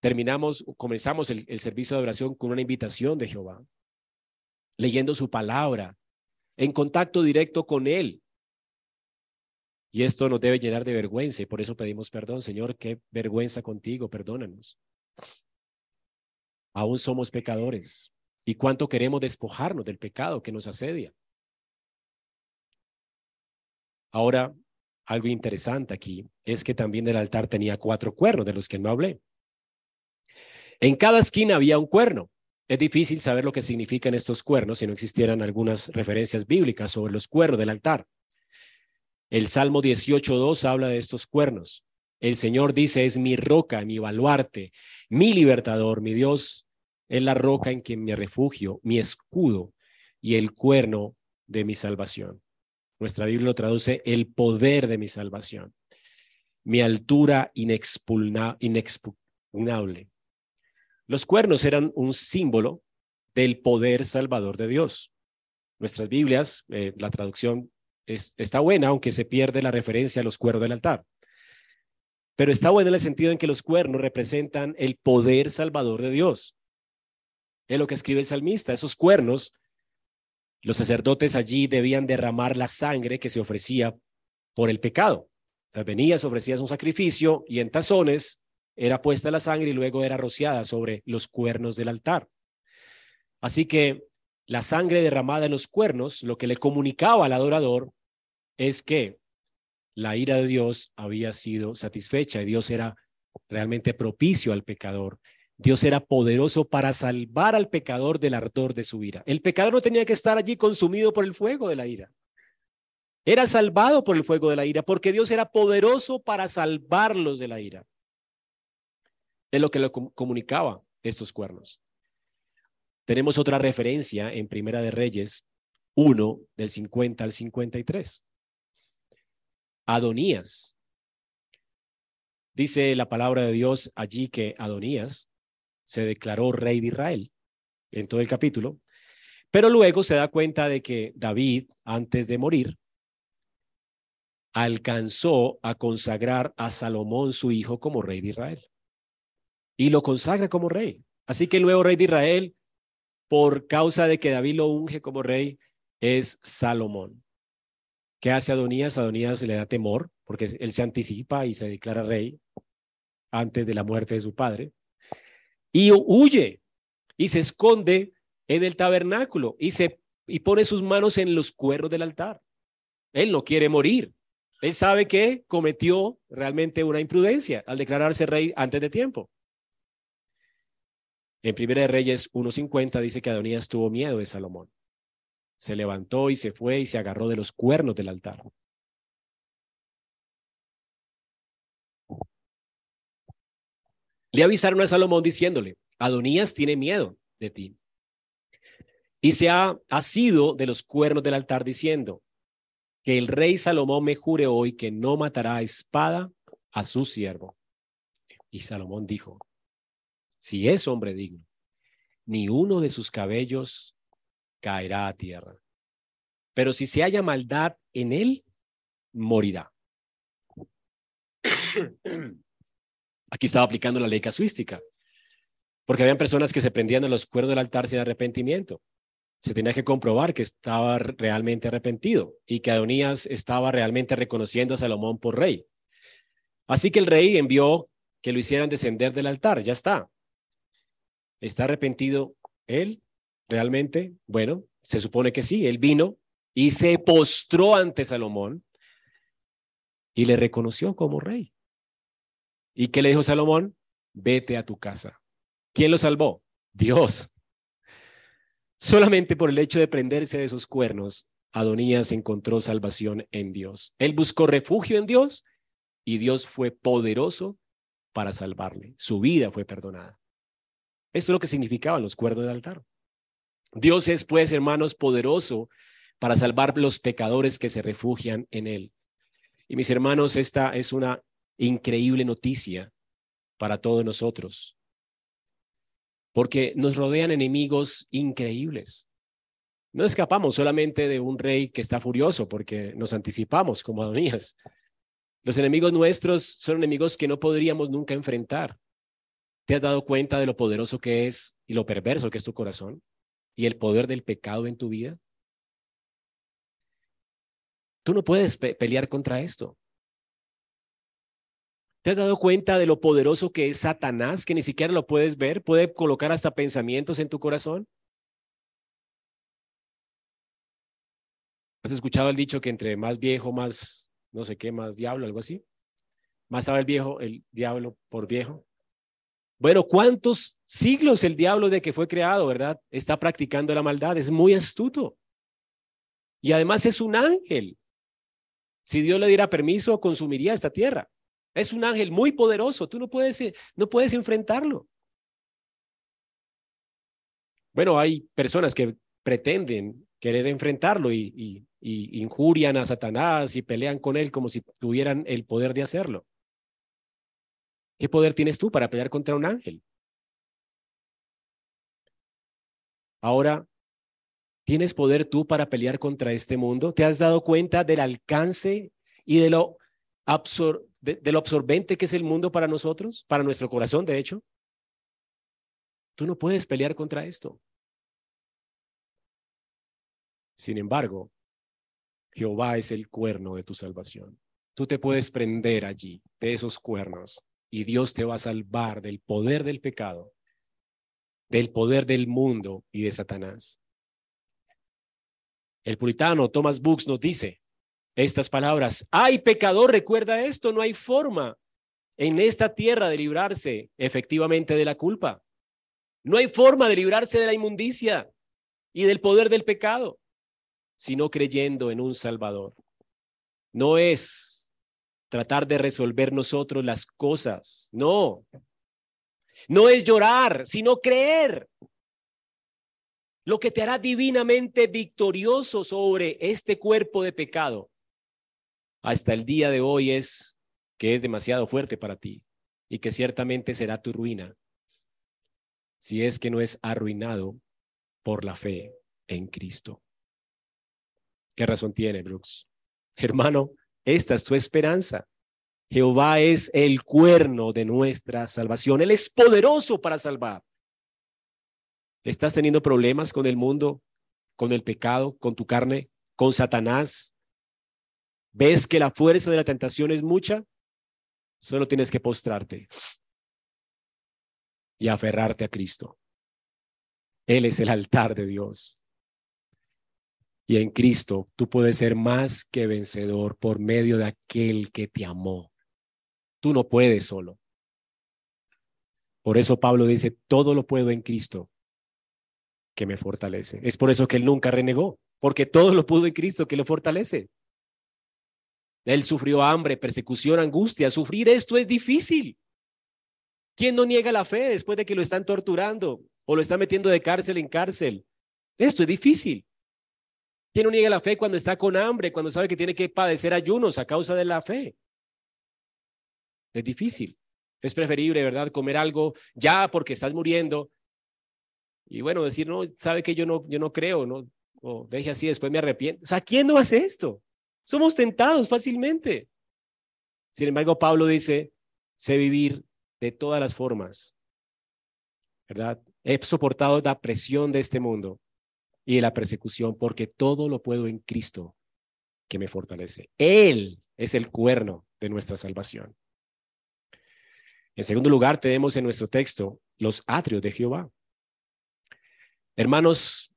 Terminamos, comenzamos el servicio de oración con una invitación de Jehová, leyendo su palabra, en contacto directo con Él. Y esto nos debe llenar de vergüenza y por eso pedimos perdón. Señor, qué vergüenza contigo, perdónanos aún somos pecadores. ¿Y cuánto queremos despojarnos del pecado que nos asedia? Ahora, algo interesante aquí es que también el altar tenía cuatro cuernos de los que no hablé. En cada esquina había un cuerno. Es difícil saber lo que significan estos cuernos si no existieran algunas referencias bíblicas sobre los cuernos del altar. El Salmo 18.2 habla de estos cuernos. El Señor dice, es mi roca, mi baluarte, mi libertador, mi Dios es la roca en quien me refugio, mi escudo y el cuerno de mi salvación. Nuestra Biblia lo traduce el poder de mi salvación. mi altura inexpugnable. Los cuernos eran un símbolo del poder salvador de Dios. Nuestras Biblias, eh, la traducción está buena, aunque se pierde la referencia a los cuernos del altar. Pero está buena en el sentido en que los cuernos representan el poder salvador de Dios. Es lo que escribe el salmista. Esos cuernos, los sacerdotes allí debían derramar la sangre que se ofrecía por el pecado. O sea, venías, ofrecías un sacrificio y en tazones era puesta la sangre y luego era rociada sobre los cuernos del altar. Así que la sangre derramada en los cuernos, lo que le comunicaba al adorador es que la ira de Dios había sido satisfecha y Dios era realmente propicio al pecador. Dios era poderoso para salvar al pecador del ardor de su ira. El pecador no tenía que estar allí consumido por el fuego de la ira. Era salvado por el fuego de la ira porque Dios era poderoso para salvarlos de la ira. Es lo que le comunicaba estos cuernos. Tenemos otra referencia en Primera de Reyes 1 del 50 al 53. Adonías. Dice la palabra de Dios allí que Adonías se declaró rey de Israel en todo el capítulo, pero luego se da cuenta de que David, antes de morir, alcanzó a consagrar a Salomón, su hijo, como rey de Israel. Y lo consagra como rey. Así que el nuevo rey de Israel, por causa de que David lo unge como rey, es Salomón. ¿Qué hace Adonías? Adonías le da temor porque él se anticipa y se declara rey antes de la muerte de su padre. Y huye y se esconde en el tabernáculo y, se, y pone sus manos en los cuernos del altar. Él no quiere morir. Él sabe que cometió realmente una imprudencia al declararse rey antes de tiempo. En Primera de Reyes 1.50 dice que Adonías tuvo miedo de Salomón. Se levantó y se fue y se agarró de los cuernos del altar. Le avisaron a Salomón diciéndole, Adonías tiene miedo de ti. Y se ha asido de los cuernos del altar diciendo, que el rey Salomón me jure hoy que no matará a espada a su siervo. Y Salomón dijo, si es hombre digno, ni uno de sus cabellos caerá a tierra. Pero si se haya maldad en él, morirá. Aquí estaba aplicando la ley casuística, porque habían personas que se prendían a los cuernos del altar sin arrepentimiento se tenía que comprobar que estaba realmente arrepentido y que Adonías estaba realmente reconociendo a Salomón por rey. Así que el rey envió que lo hicieran descender del altar, ya está. ¿Está arrepentido él realmente? Bueno, se supone que sí, él vino y se postró ante Salomón y le reconoció como rey. ¿Y qué le dijo Salomón? Vete a tu casa. ¿Quién lo salvó? Dios. Solamente por el hecho de prenderse de esos cuernos, Adonías encontró salvación en Dios. Él buscó refugio en Dios y Dios fue poderoso para salvarle. Su vida fue perdonada. Eso es lo que significaban los cuernos del altar. Dios es, pues, hermanos, poderoso para salvar los pecadores que se refugian en Él. Y mis hermanos, esta es una increíble noticia para todos nosotros porque nos rodean enemigos increíbles. No escapamos solamente de un rey que está furioso porque nos anticipamos como Adonías. Los enemigos nuestros son enemigos que no podríamos nunca enfrentar. ¿Te has dado cuenta de lo poderoso que es y lo perverso que es tu corazón y el poder del pecado en tu vida? Tú no puedes pelear contra esto. ¿Te has dado cuenta de lo poderoso que es Satanás, que ni siquiera lo puedes ver? Puede colocar hasta pensamientos en tu corazón. ¿Has escuchado el dicho que entre más viejo, más, no sé qué, más diablo, algo así? Más sabe el viejo, el diablo por viejo. Bueno, ¿cuántos siglos el diablo de que fue creado, verdad? Está practicando la maldad, es muy astuto. Y además es un ángel. Si Dios le diera permiso, consumiría esta tierra. Es un ángel muy poderoso, tú no puedes, no puedes enfrentarlo. Bueno, hay personas que pretenden querer enfrentarlo y, y, injurian a Satanás y pelean con él como si tuvieran el poder de hacerlo. ¿Qué poder tienes tú para pelear contra un ángel? Ahora, ¿tienes poder tú para pelear contra este mundo? ¿Te has dado cuenta del alcance y de lo, absorbente que es el mundo para nosotros, para nuestro corazón, de hecho? Tú no puedes pelear contra esto. Sin embargo, Jehová es el cuerno de tu salvación. Tú te puedes prender allí de esos cuernos y Dios te va a salvar del poder del pecado, del poder del mundo y de Satanás. El puritano Thomas Books nos dice estas palabras, ay pecador, recuerda esto, no hay forma en esta tierra de librarse efectivamente de la culpa. No hay forma de librarse de la inmundicia y del poder del pecado, sino creyendo en un Salvador. No es tratar de resolver nosotros las cosas, no. No es llorar, sino creer. Lo que te hará divinamente victorioso sobre este cuerpo de pecado hasta el día de hoy es que es demasiado fuerte para ti y que ciertamente será tu ruina si es que no es arruinado por la fe en Cristo. ¿Qué razón tiene, Brooks? Hermano, esta es tu esperanza. Jehová es el cuerno de nuestra salvación. Él es poderoso para salvar. ¿Estás teniendo problemas con el mundo, con el pecado, con tu carne, con Satanás? ¿Ves que la fuerza de la tentación es mucha? Solo tienes que postrarte y aferrarte a Cristo. Él es el altar de Dios. Y en Cristo tú puedes ser más que vencedor por medio de aquel que te amó. Tú no puedes solo. Por eso Pablo dice, todo lo puedo en Cristo que me fortalece. Es por eso que él nunca renegó, porque todo lo pudo en Cristo que lo fortalece. Él sufrió hambre, persecución, angustia. Sufrir esto es difícil. ¿Quién no niega la fe después de que lo están torturando o lo están metiendo de cárcel en cárcel? Esto es difícil. ¿Quién no niega la fe cuando está con hambre, cuando sabe que tiene que padecer ayunos a causa de la fe? Es difícil. Es preferible, ¿verdad?, comer algo ya porque estás muriendo. Y bueno, decir, no, sabe que yo no, yo no creo, ¿no? O deje así, después me arrepiento. O sea, ¿quién no hace esto? Somos tentados fácilmente. Sin embargo, Pablo dice, sé vivir de todas las formas, ¿verdad? He soportado la presión de este mundo y de la persecución, porque todo lo puedo en Cristo que me fortalece. Él es el cuerno de nuestra salvación. En segundo lugar, tenemos en nuestro texto los atrios de Jehová. Hermanos,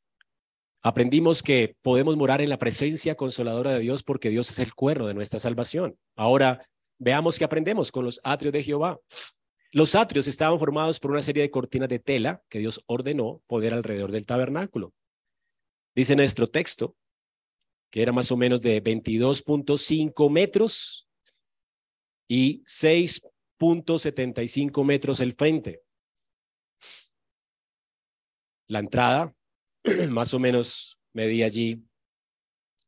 aprendimos que podemos morar en la presencia consoladora de Dios porque Dios es el cuerno de nuestra salvación. Ahora, veamos qué aprendemos con los atrios de Jehová. Los atrios estaban formados por una serie de cortinas de tela que Dios ordenó poner alrededor del tabernáculo. Dice nuestro texto que era más o menos de 22.5 metros y 6.75 metros el frente. La entrada más o menos medía allí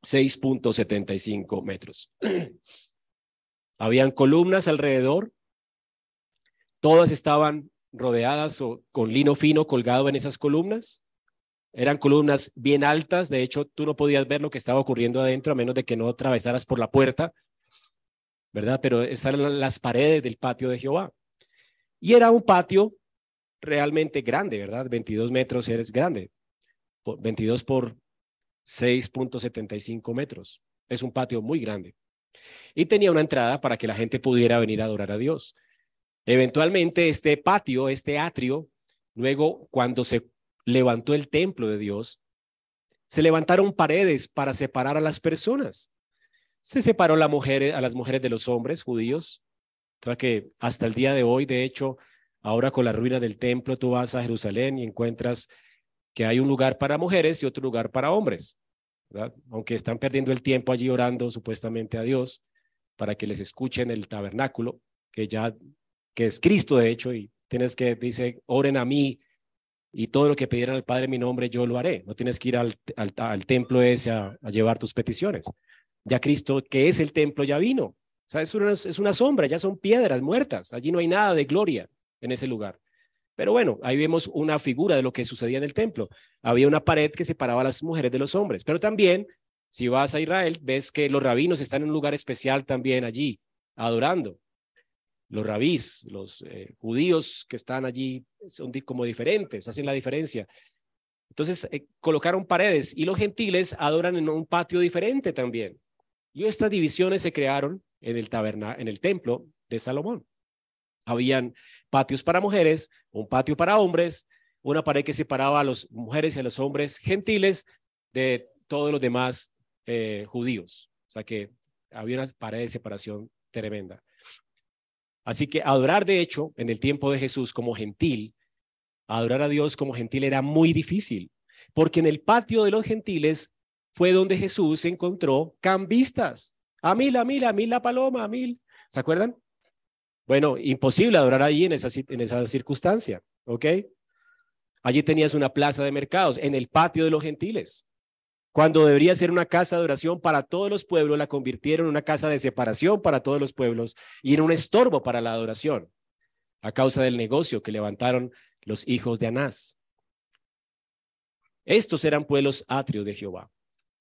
6.75 metros. Habían columnas alrededor, todas estaban rodeadas o con lino fino colgado en esas columnas. Eran columnas bien altas, de hecho tú no podías ver lo que estaba ocurriendo adentro a menos de que no atravesaras por la puerta, ¿verdad? Pero esas eran las paredes del patio de Jehová. Y era un patio realmente grande, ¿verdad? 22 metros eres grande, 22 por 6.75 metros. Es un patio muy grande. Y tenía una entrada para que la gente pudiera venir a adorar a Dios. Eventualmente este patio, este atrio, luego cuando se levantó el templo de Dios, se levantaron paredes para separar a las personas. Se separó la mujer, a las mujeres de los hombres judíos. O que hasta el día de hoy, de hecho, ahora con la ruina del templo, tú vas a Jerusalén y encuentras que hay un lugar para mujeres y otro lugar para hombres. Aunque están perdiendo el tiempo allí orando supuestamente a Dios para que les escuchen el tabernáculo, que ya, que es Cristo de hecho, y tienes que, dice, oren a mí y todo lo que pidieran al Padre en mi nombre, yo lo haré. No tienes que ir al, al, templo ese a, llevar tus peticiones. Ya Cristo, que es el templo, ya vino. sea, es una, es una sombra, ya son piedras muertas. Allí no hay nada de gloria en ese lugar. Pero bueno, ahí vemos una figura de lo que sucedía en el templo. Había una pared que separaba a las mujeres de los hombres, pero también, si vas a Israel, ves que los rabinos están en un lugar especial también allí, adorando. Los rabís, los eh, judíos que están allí son como diferentes, hacen la diferencia. Entonces, eh, colocaron paredes y los gentiles adoran en un patio diferente también. Y estas divisiones se crearon en el taberna, en el templo de Salomón. Habían patios para mujeres, un patio para hombres, una pared que separaba a las mujeres y a los hombres gentiles de todos los demás eh, judíos. O sea que había una pared de separación tremenda. Así que adorar, de hecho, en el tiempo de Jesús como gentil, adorar a Dios como gentil era muy difícil, porque en el patio de los gentiles fue donde Jesús encontró cambistas. A mil, a mil, a mil la paloma, a mil. ¿Se acuerdan? Bueno, imposible adorar allí en esa, en esa circunstancia, ¿ok? Allí tenías una plaza de mercados, en el patio de los gentiles. Cuando debería ser una casa de oración para todos los pueblos, la convirtieron en una casa de separación para todos los pueblos y en un estorbo para la adoración, a causa del negocio que levantaron los hijos de Anás. Estos eran pueblos atrios de Jehová.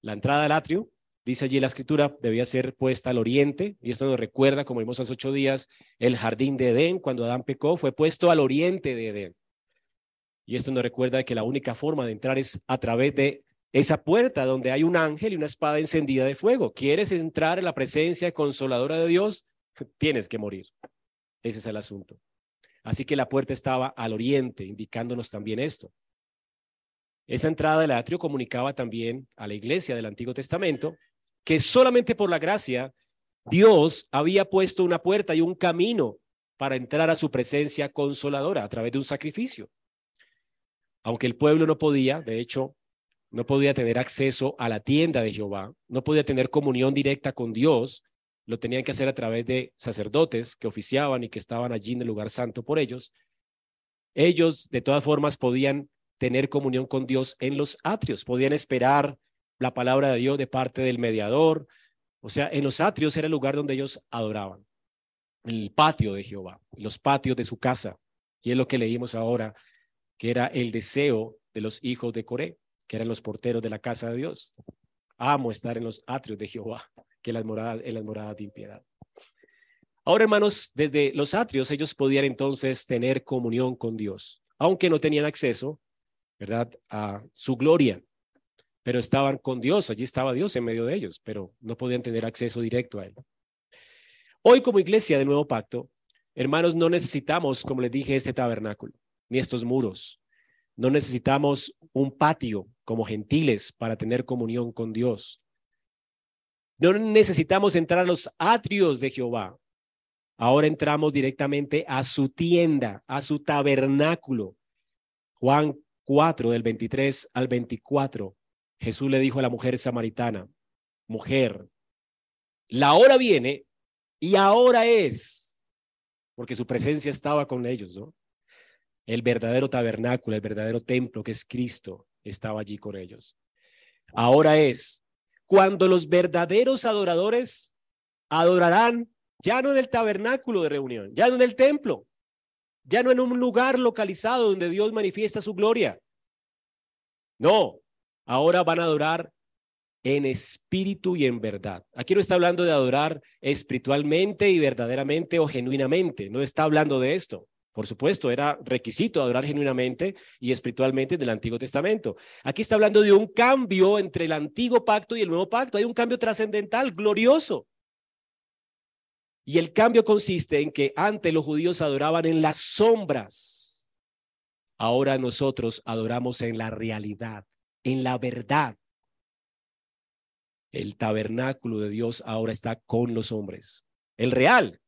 La entrada al atrio, dice allí la escritura, debía ser puesta al oriente, y esto nos recuerda, como vimos hace ocho días, el jardín de Edén, cuando Adán pecó, fue puesto al oriente de Edén. Y esto nos recuerda que la única forma de entrar es a través de esa puerta donde hay un ángel y una espada encendida de fuego. ¿Quieres entrar en la presencia consoladora de Dios? Tienes que morir. Ese es el asunto. Así que la puerta estaba al oriente, indicándonos también esto. Esa entrada del atrio comunicaba también a la iglesia del Antiguo Testamento que solamente por la gracia Dios había puesto una puerta y un camino para entrar a su presencia consoladora a través de un sacrificio. Aunque el pueblo no podía, de hecho, no podía tener acceso a la tienda de Jehová, no podía tener comunión directa con Dios, lo tenían que hacer a través de sacerdotes que oficiaban y que estaban allí en el lugar santo por ellos. Ellos, de todas formas, podían tener comunión con Dios en los atrios, podían esperar la palabra de Dios de parte del mediador. O sea, en los atrios era el lugar donde ellos adoraban, el patio de Jehová, los patios de su casa. Y es lo que leímos ahora, que era el deseo de los hijos de Coré, que eran los porteros de la casa de Dios. Amo estar en los atrios de Jehová que las moradas, en las moradas de impiedad. Ahora, hermanos, desde los atrios ellos podían entonces tener comunión con Dios, aunque no tenían acceso, ¿verdad?, a su gloria, pero estaban con Dios, allí estaba Dios en medio de ellos, pero no podían tener acceso directo a Él. Hoy como iglesia del nuevo pacto, hermanos, no necesitamos, como les dije, este tabernáculo, ni estos muros. No necesitamos un patio como gentiles para tener comunión con Dios. No necesitamos entrar a los atrios de Jehová. Ahora entramos directamente a su tienda, a su tabernáculo. Juan 4, del 23 al 24. Jesús le dijo a la mujer samaritana, mujer, la hora viene y ahora es, porque su presencia estaba con ellos, ¿no? El verdadero tabernáculo, el verdadero templo que es Cristo, estaba allí con ellos. Ahora es cuando los verdaderos adoradores adorarán ya no en el tabernáculo de reunión, ya no en el templo, ya no en un lugar localizado donde Dios manifiesta su gloria. No, ahora van a adorar en espíritu y en verdad. Aquí no está hablando de adorar espiritualmente y verdaderamente o genuinamente, no está hablando de esto. Por supuesto, era requisito adorar genuinamente y espiritualmente del Antiguo Testamento. Aquí está hablando de un cambio entre el antiguo pacto y el nuevo pacto. Hay un cambio trascendental, glorioso. Y el cambio consiste en que antes los judíos adoraban en las sombras. Ahora nosotros adoramos en la realidad, en la verdad. El tabernáculo de Dios ahora está con los hombres. El real,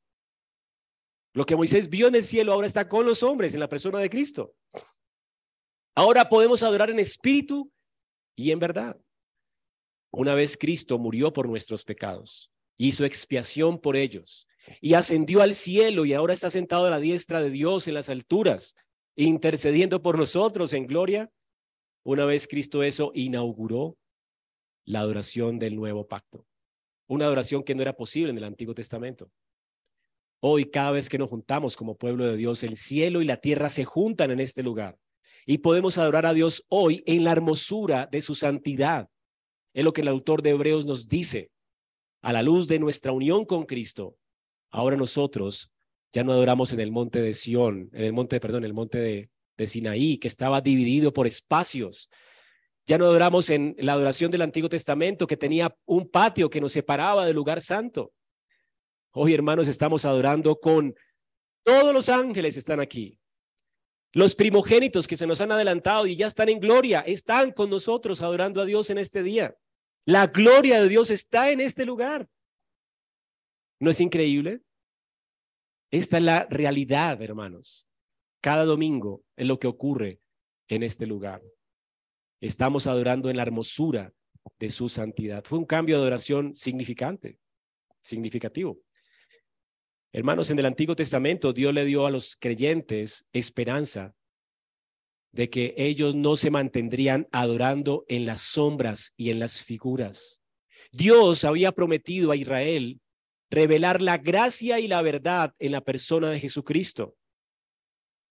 lo que Moisés vio en el cielo ahora está con los hombres en la persona de Cristo. Ahora podemos adorar en espíritu y en verdad. Una vez Cristo murió por nuestros pecados, hizo expiación por ellos y ascendió al cielo y ahora está sentado a la diestra de Dios en las alturas, intercediendo por nosotros en gloria. Una vez Cristo eso inauguró la adoración del nuevo pacto. una adoración que no era posible en el Antiguo Testamento. Hoy, cada vez que nos juntamos como pueblo de Dios, el cielo y la tierra se juntan en este lugar y podemos adorar a Dios hoy en la hermosura de su santidad. Es lo que el autor de Hebreos nos dice. A la luz de nuestra unión con Cristo, ahora nosotros ya no adoramos en el monte de Sión, en el monte, perdón, el monte de, de Sinaí, que estaba dividido por espacios. Ya no adoramos en la adoración del Antiguo Testamento, que tenía un patio que nos separaba del lugar santo. Hoy, hermanos, estamos adorando con todos los ángeles están aquí. Los primogénitos que se nos han adelantado y ya están en gloria, están con nosotros adorando a Dios en este día. La gloria de Dios está en este lugar. ¿No es increíble? Esta es la realidad, hermanos. Cada domingo es lo que ocurre en este lugar. Estamos adorando en la hermosura de su santidad. Fue un cambio de adoración significante, significativo. Hermanos, en el Antiguo Testamento Dios le dio a los creyentes esperanza de que ellos no se mantendrían adorando en las sombras y en las figuras. Dios había prometido a Israel revelar la gracia y la verdad en la persona de Jesucristo.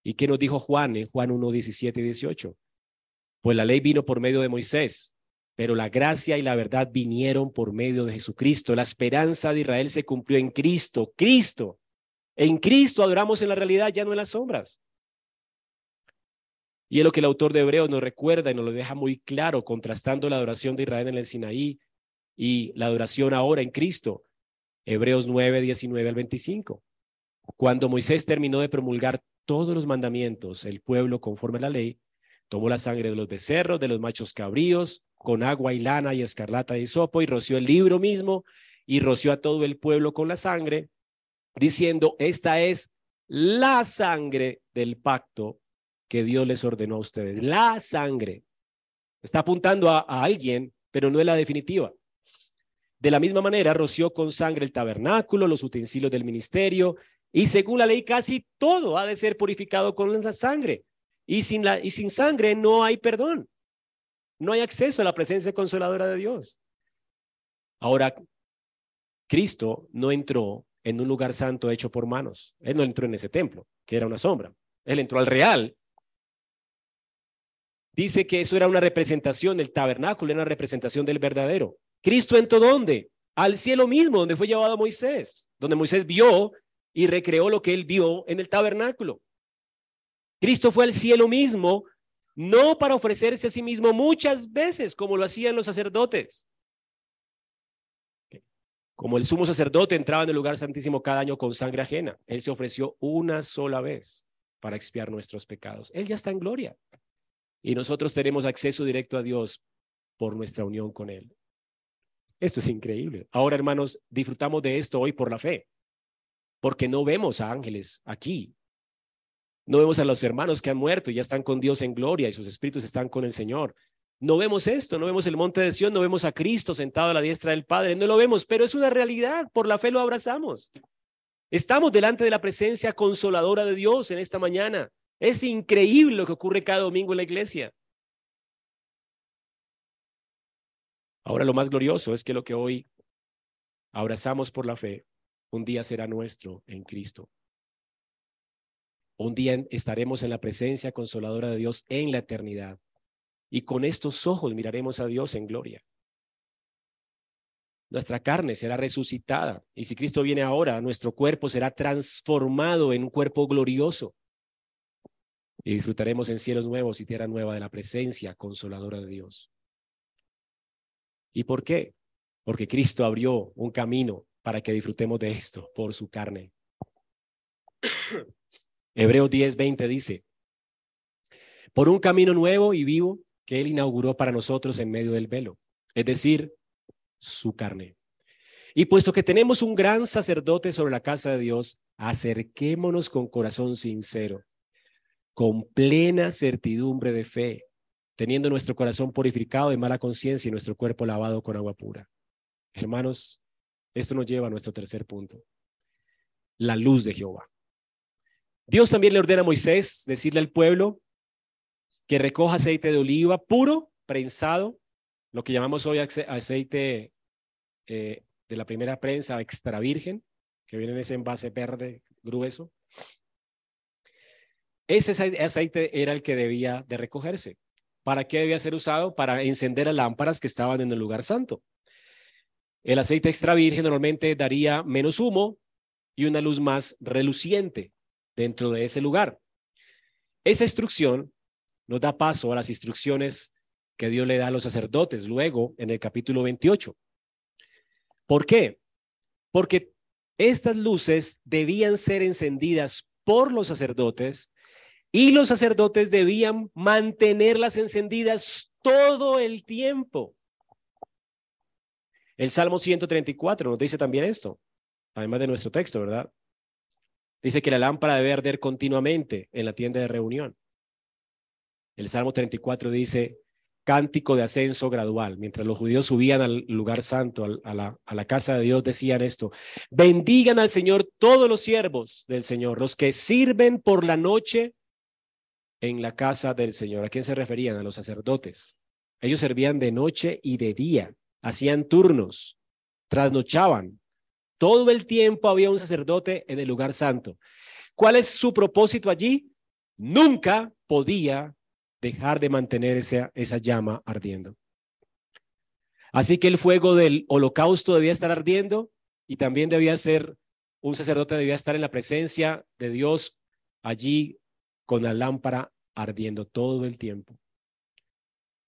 ¿Y qué nos dijo Juan en Juan 1, 17 y 18? Pues la ley vino por medio de Moisés, pero la gracia y la verdad vinieron por medio de Jesucristo. La esperanza de Israel se cumplió en Cristo. Cristo. En Cristo adoramos en la realidad, ya no en las sombras. Y es lo que el autor de Hebreos nos recuerda y nos lo deja muy claro, contrastando la adoración de Israel en el Sinaí y la adoración ahora en Cristo. Hebreos 9, 19 al 25. Cuando Moisés terminó de promulgar todos los mandamientos, el pueblo, conforme a la ley, tomó la sangre de los becerros, de los machos cabríos, con agua y lana y escarlata y sopo, y roció el libro mismo, y roció a todo el pueblo con la sangre, diciendo, esta es la sangre del pacto que Dios les ordenó a ustedes. La sangre. Está apuntando a, alguien, pero no es la definitiva. De la misma manera, roció con sangre el tabernáculo, los utensilios del ministerio, y según la ley casi todo ha de ser purificado con la sangre. Y sin, la, y sin sangre no hay perdón. No hay acceso a la presencia consoladora de Dios. Ahora, Cristo no entró en un lugar santo hecho por manos. Él no entró en ese templo, que era una sombra. Él entró al real. Dice que eso era una representación del tabernáculo, era una representación del verdadero. Cristo entró dónde? Al cielo mismo, donde fue llevado Moisés, donde Moisés vio y recreó lo que él vio en el tabernáculo. Cristo fue al cielo mismo, no para ofrecerse a sí mismo muchas veces, como lo hacían los sacerdotes. Como el sumo sacerdote entraba en el lugar santísimo cada año con sangre ajena, él se ofreció una sola vez para expiar nuestros pecados. Él ya está en gloria. Y nosotros tenemos acceso directo a Dios por nuestra unión con Él. Esto es increíble. Ahora, hermanos, disfrutamos de esto hoy por la fe, porque no vemos a ángeles aquí, no vemos a los hermanos que han muerto y ya están con Dios en gloria y sus espíritus están con el Señor. No vemos esto, no vemos el monte de Sion, no vemos a Cristo sentado a la diestra del Padre, no lo vemos, pero es una realidad, por la fe lo abrazamos. Estamos delante de la presencia consoladora de Dios en esta mañana. Es increíble lo que ocurre cada domingo en la iglesia. Ahora lo más glorioso es que lo que hoy abrazamos por la fe, un día será nuestro en Cristo. Un día estaremos en la presencia consoladora de Dios en la eternidad. Y con estos ojos miraremos a Dios en gloria. Nuestra carne será resucitada. Y si Cristo viene ahora, nuestro cuerpo será transformado en un cuerpo glorioso. Y disfrutaremos en cielos nuevos y tierra nueva de la presencia consoladora de Dios. ¿Y por qué? Porque Cristo abrió un camino para que disfrutemos de esto por su carne. Hebreos 10, 20 dice, por un camino nuevo y vivo que Él inauguró para nosotros en medio del velo, es decir, su carne. Y puesto que tenemos un gran sacerdote sobre la casa de Dios, acerquémonos con corazón sincero, con plena certidumbre de fe, teniendo nuestro corazón purificado de mala conciencia y nuestro cuerpo lavado con agua pura. Hermanos, esto nos lleva a nuestro tercer punto, la luz de Jehová. Dios también le ordena a Moisés decirle al pueblo que recoja aceite de oliva puro, prensado, lo que llamamos hoy aceite eh, de la primera prensa extra virgen, que viene en ese envase verde grueso. Ese aceite era el que debía de recogerse. ¿Para qué debía ser usado? Para encender las lámparas que estaban en el lugar santo. El aceite extra virgen normalmente daría menos humo y una luz más reluciente dentro de ese lugar. Esa instrucción nos da paso a las instrucciones que Dios le da a los sacerdotes luego en el capítulo 28. ¿Por qué? Porque estas luces debían ser encendidas por los sacerdotes y los sacerdotes debían mantenerlas encendidas todo el tiempo. El Salmo 134 nos dice también esto, además de nuestro texto, ¿verdad? Dice que la lámpara debe arder continuamente en la tienda de reunión. El Salmo 34 dice, cántico de ascenso gradual. Mientras los judíos subían al lugar santo, a la, a la casa de Dios, decían esto, bendigan al Señor todos los siervos del Señor, los que sirven por la noche en la casa del Señor. ¿A quién se referían? A los sacerdotes. Ellos servían de noche y de día, hacían turnos, trasnochaban, todo el tiempo había un sacerdote en el lugar santo. ¿Cuál es su propósito allí? Nunca podía dejar de mantener esa, esa llama ardiendo. Así que el fuego del holocausto debía estar ardiendo y también debía ser, un sacerdote debía estar en la presencia de Dios allí con la lámpara ardiendo todo el tiempo.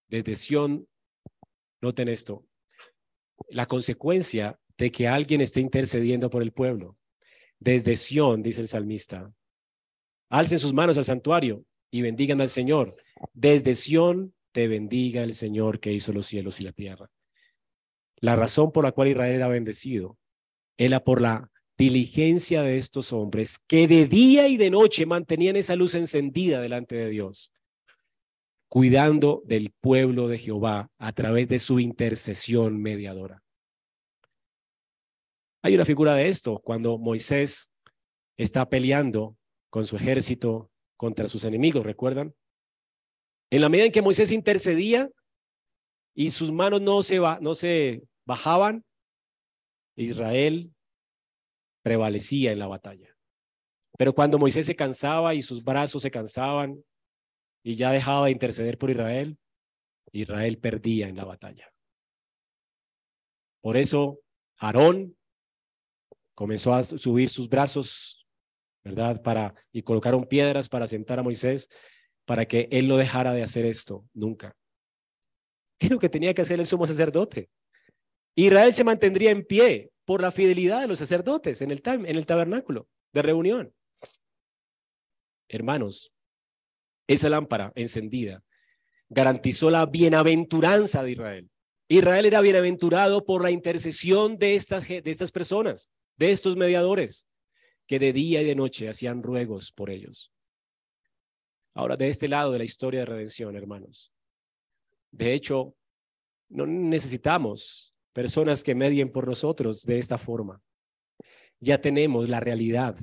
Desde Sión, noten esto, la consecuencia de que alguien esté intercediendo por el pueblo. Desde Sión, dice el salmista, alcen sus manos al santuario y bendigan al Señor. Desde Sión te bendiga el Señor que hizo los cielos y la tierra. La razón por la cual Israel era bendecido era por la diligencia de estos hombres que de día y de noche mantenían esa luz encendida delante de Dios, cuidando del pueblo de Jehová a través de su intercesión mediadora. Hay una figura de esto cuando Moisés está peleando con su ejército contra sus enemigos, ¿recuerdan? En la medida en que Moisés intercedía y sus manos no se, no se bajaban, Israel prevalecía en la batalla. Pero cuando Moisés se cansaba y sus brazos se cansaban y ya dejaba de interceder por Israel, Israel perdía en la batalla. Por eso Aarón comenzó a subir sus brazos, ¿verdad? Para, y colocaron piedras para sentar a Moisés para que él no dejara de hacer esto nunca. Es lo que tenía que hacer el sumo sacerdote. Israel se mantendría en pie por la fidelidad de los sacerdotes en el, tabernáculo de reunión. Hermanos, esa lámpara encendida garantizó la bienaventuranza de Israel. Israel era bienaventurado por la intercesión de estas personas de estos mediadores que de día y de noche hacían ruegos por ellos. Ahora, de este lado de la historia de redención, hermanos, de hecho, no necesitamos personas que medien por nosotros de esta forma. Ya tenemos la realidad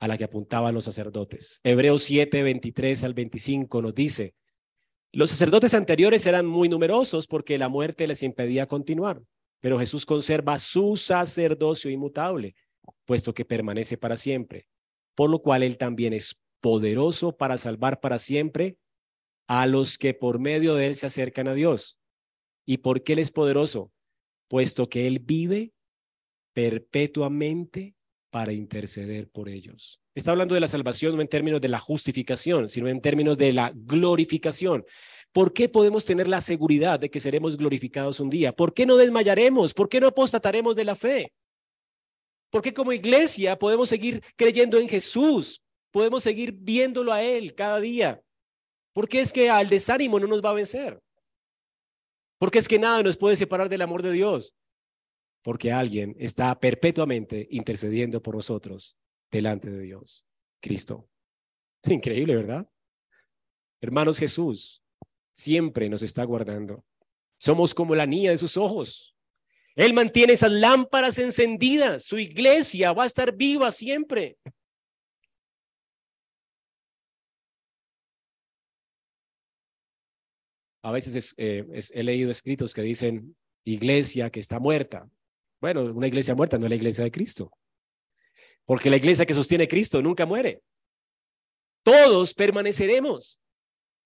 a la que apuntaban los sacerdotes. Hebreos 7, 23 al 25 nos dice, los sacerdotes anteriores eran muy numerosos porque la muerte les impedía continuar. Pero Jesús conserva su sacerdocio inmutable, puesto que permanece para siempre, por lo cual Él también es poderoso para salvar para siempre a los que por medio de Él se acercan a Dios. ¿Y por qué Él es poderoso? Puesto que Él vive perpetuamente para interceder por ellos. Está hablando de la salvación no en términos de la justificación, sino en términos de la glorificación. ¿Por qué podemos tener la seguridad de que seremos glorificados un día? ¿Por qué no desmayaremos? ¿Por qué no apostataremos de la fe? ¿Por qué como iglesia podemos seguir creyendo en Jesús? Podemos seguir viéndolo a Él cada día. ¿Por qué es que al desánimo no nos va a vencer? ¿Por qué es que nada nos puede separar del amor de Dios? Porque alguien está perpetuamente intercediendo por nosotros delante de Dios, Cristo. Increíble, ¿verdad? Hermanos, Jesús siempre nos está guardando. Somos como la niña de sus ojos. Él mantiene esas lámparas encendidas. Su iglesia va a estar viva siempre. A veces eh, he leído escritos que dicen iglesia que está muerta. Bueno, una iglesia muerta no es la iglesia de Cristo. Porque la iglesia que sostiene Cristo nunca muere. Todos permaneceremos.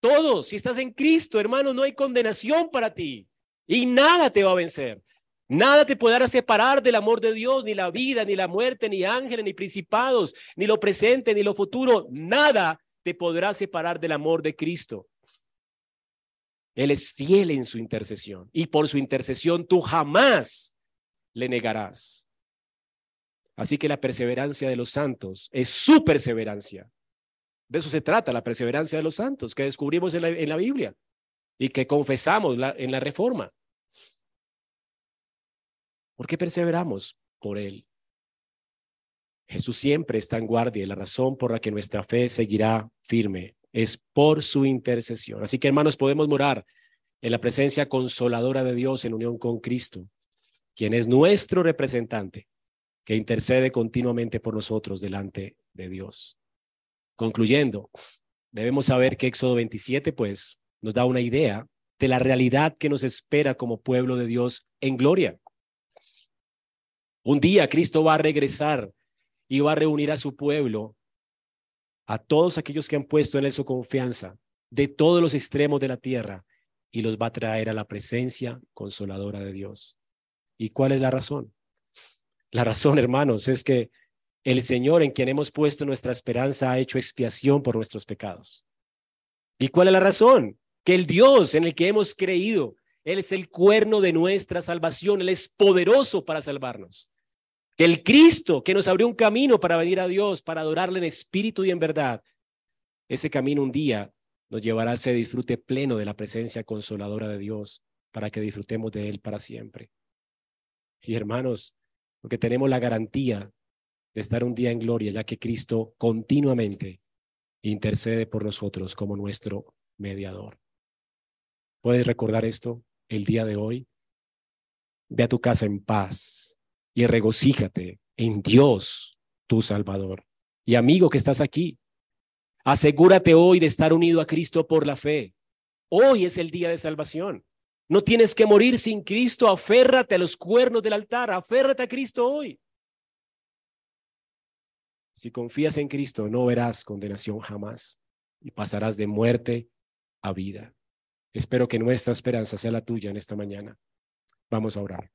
Todos. Si estás en Cristo, hermano, no hay condenación para ti. Y nada te va a vencer. Nada te podrá separar del amor de Dios, ni la vida, ni la muerte, ni ángeles, ni principados, ni lo presente, ni lo futuro. Nada te podrá separar del amor de Cristo. Él es fiel en su intercesión y por su intercesión tú jamás le negarás. Así que la perseverancia de los santos es su perseverancia. De eso se trata, la perseverancia de los santos que descubrimos en la, Biblia y que confesamos en la reforma. ¿Por qué perseveramos? Por Él. Jesús siempre está en guardia y la razón por la que nuestra fe seguirá firme es por su intercesión. Así que hermanos, podemos morar en la presencia consoladora de Dios en unión con Cristo, quien es nuestro representante, que intercede continuamente por nosotros delante de Dios. Concluyendo, debemos saber que Éxodo 27, pues, nos da una idea de la realidad que nos espera como pueblo de Dios en gloria. Un día Cristo va a regresar y va a reunir a su pueblo, a todos aquellos que han puesto en él su confianza, de todos los extremos de la tierra, y los va a traer a la presencia consoladora de Dios. ¿Y cuál es la razón? La razón, hermanos, es que el Señor en quien hemos puesto nuestra esperanza ha hecho expiación por nuestros pecados. ¿Y cuál es la razón? Que el Dios en el que hemos creído, Él es el cuerno de nuestra salvación, Él es poderoso para salvarnos que el Cristo que nos abrió un camino para venir a Dios, para adorarle en espíritu y en verdad, ese camino un día nos llevará a ese disfrute pleno de la presencia consoladora de Dios, para que disfrutemos de Él para siempre. Y hermanos, porque tenemos la garantía de estar un día en gloria, ya que Cristo continuamente intercede por nosotros como nuestro mediador. ¿Puedes recordar esto el día de hoy? Ve a tu casa en paz y regocíjate en Dios, tu Salvador. Y amigo que estás aquí, asegúrate hoy de estar unido a Cristo por la fe. Hoy es el día de salvación. No tienes que morir sin Cristo, aférrate a los cuernos del altar, aférrate a Cristo hoy. Si confías en Cristo, no verás condenación jamás y pasarás de muerte a vida. Espero que nuestra esperanza sea la tuya en esta mañana. Vamos a orar.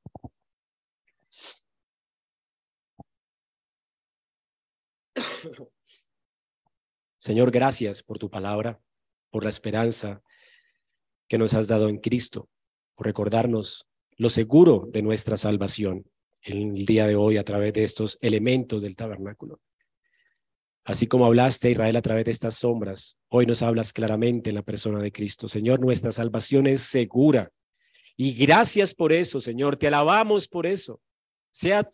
Señor, gracias por tu palabra, por la esperanza que nos has dado en Cristo, por recordarnos lo seguro de nuestra salvación en el día de hoy a través de estos elementos del tabernáculo. Así como hablaste a Israel a través de estas sombras, hoy nos hablas claramente en la persona de Cristo. Señor, nuestra salvación es segura. Y gracias por eso, Señor. Te alabamos por eso. Sea